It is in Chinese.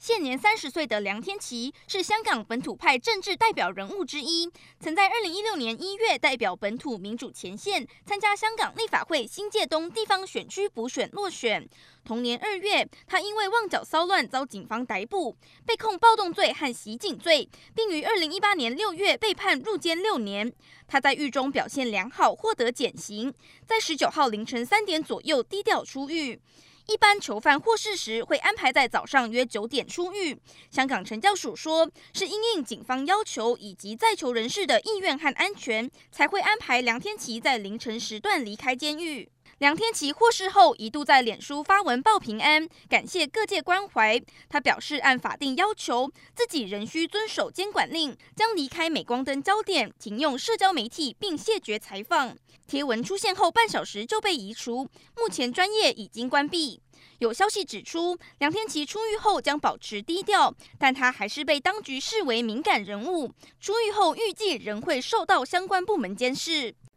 现年三十岁的梁天琦是香港本土派政治代表人物之一，曾在二零一六年一月代表本土民主前线参加香港立法会新界东地方选区补选落选。同年二月，他因为旺角骚乱遭警方逮捕，被控暴动罪和袭警罪，并于二零一八年六月被判入监六年。他在狱中表现良好，获得减刑，在十九号凌晨三点左右低调出狱。一般囚犯获释时会安排在早上约九点出狱。香港惩教署说，是应应警方要求以及在囚人士的意愿和安全，才会安排梁天琦在凌晨时段离开监狱。梁天琪获释后，一度在脸书发文报平安，感谢各界关怀。他表示，按法定要求，自己仍需遵守监管令，将离开镁光灯焦点，停用社交媒体，并谢绝采访。贴文出现后半小时就被移除，目前专业已经关闭。有消息指出，梁天琪出狱后将保持低调，但他还是被当局视为敏感人物。出狱后预计仍会受到相关部门监视。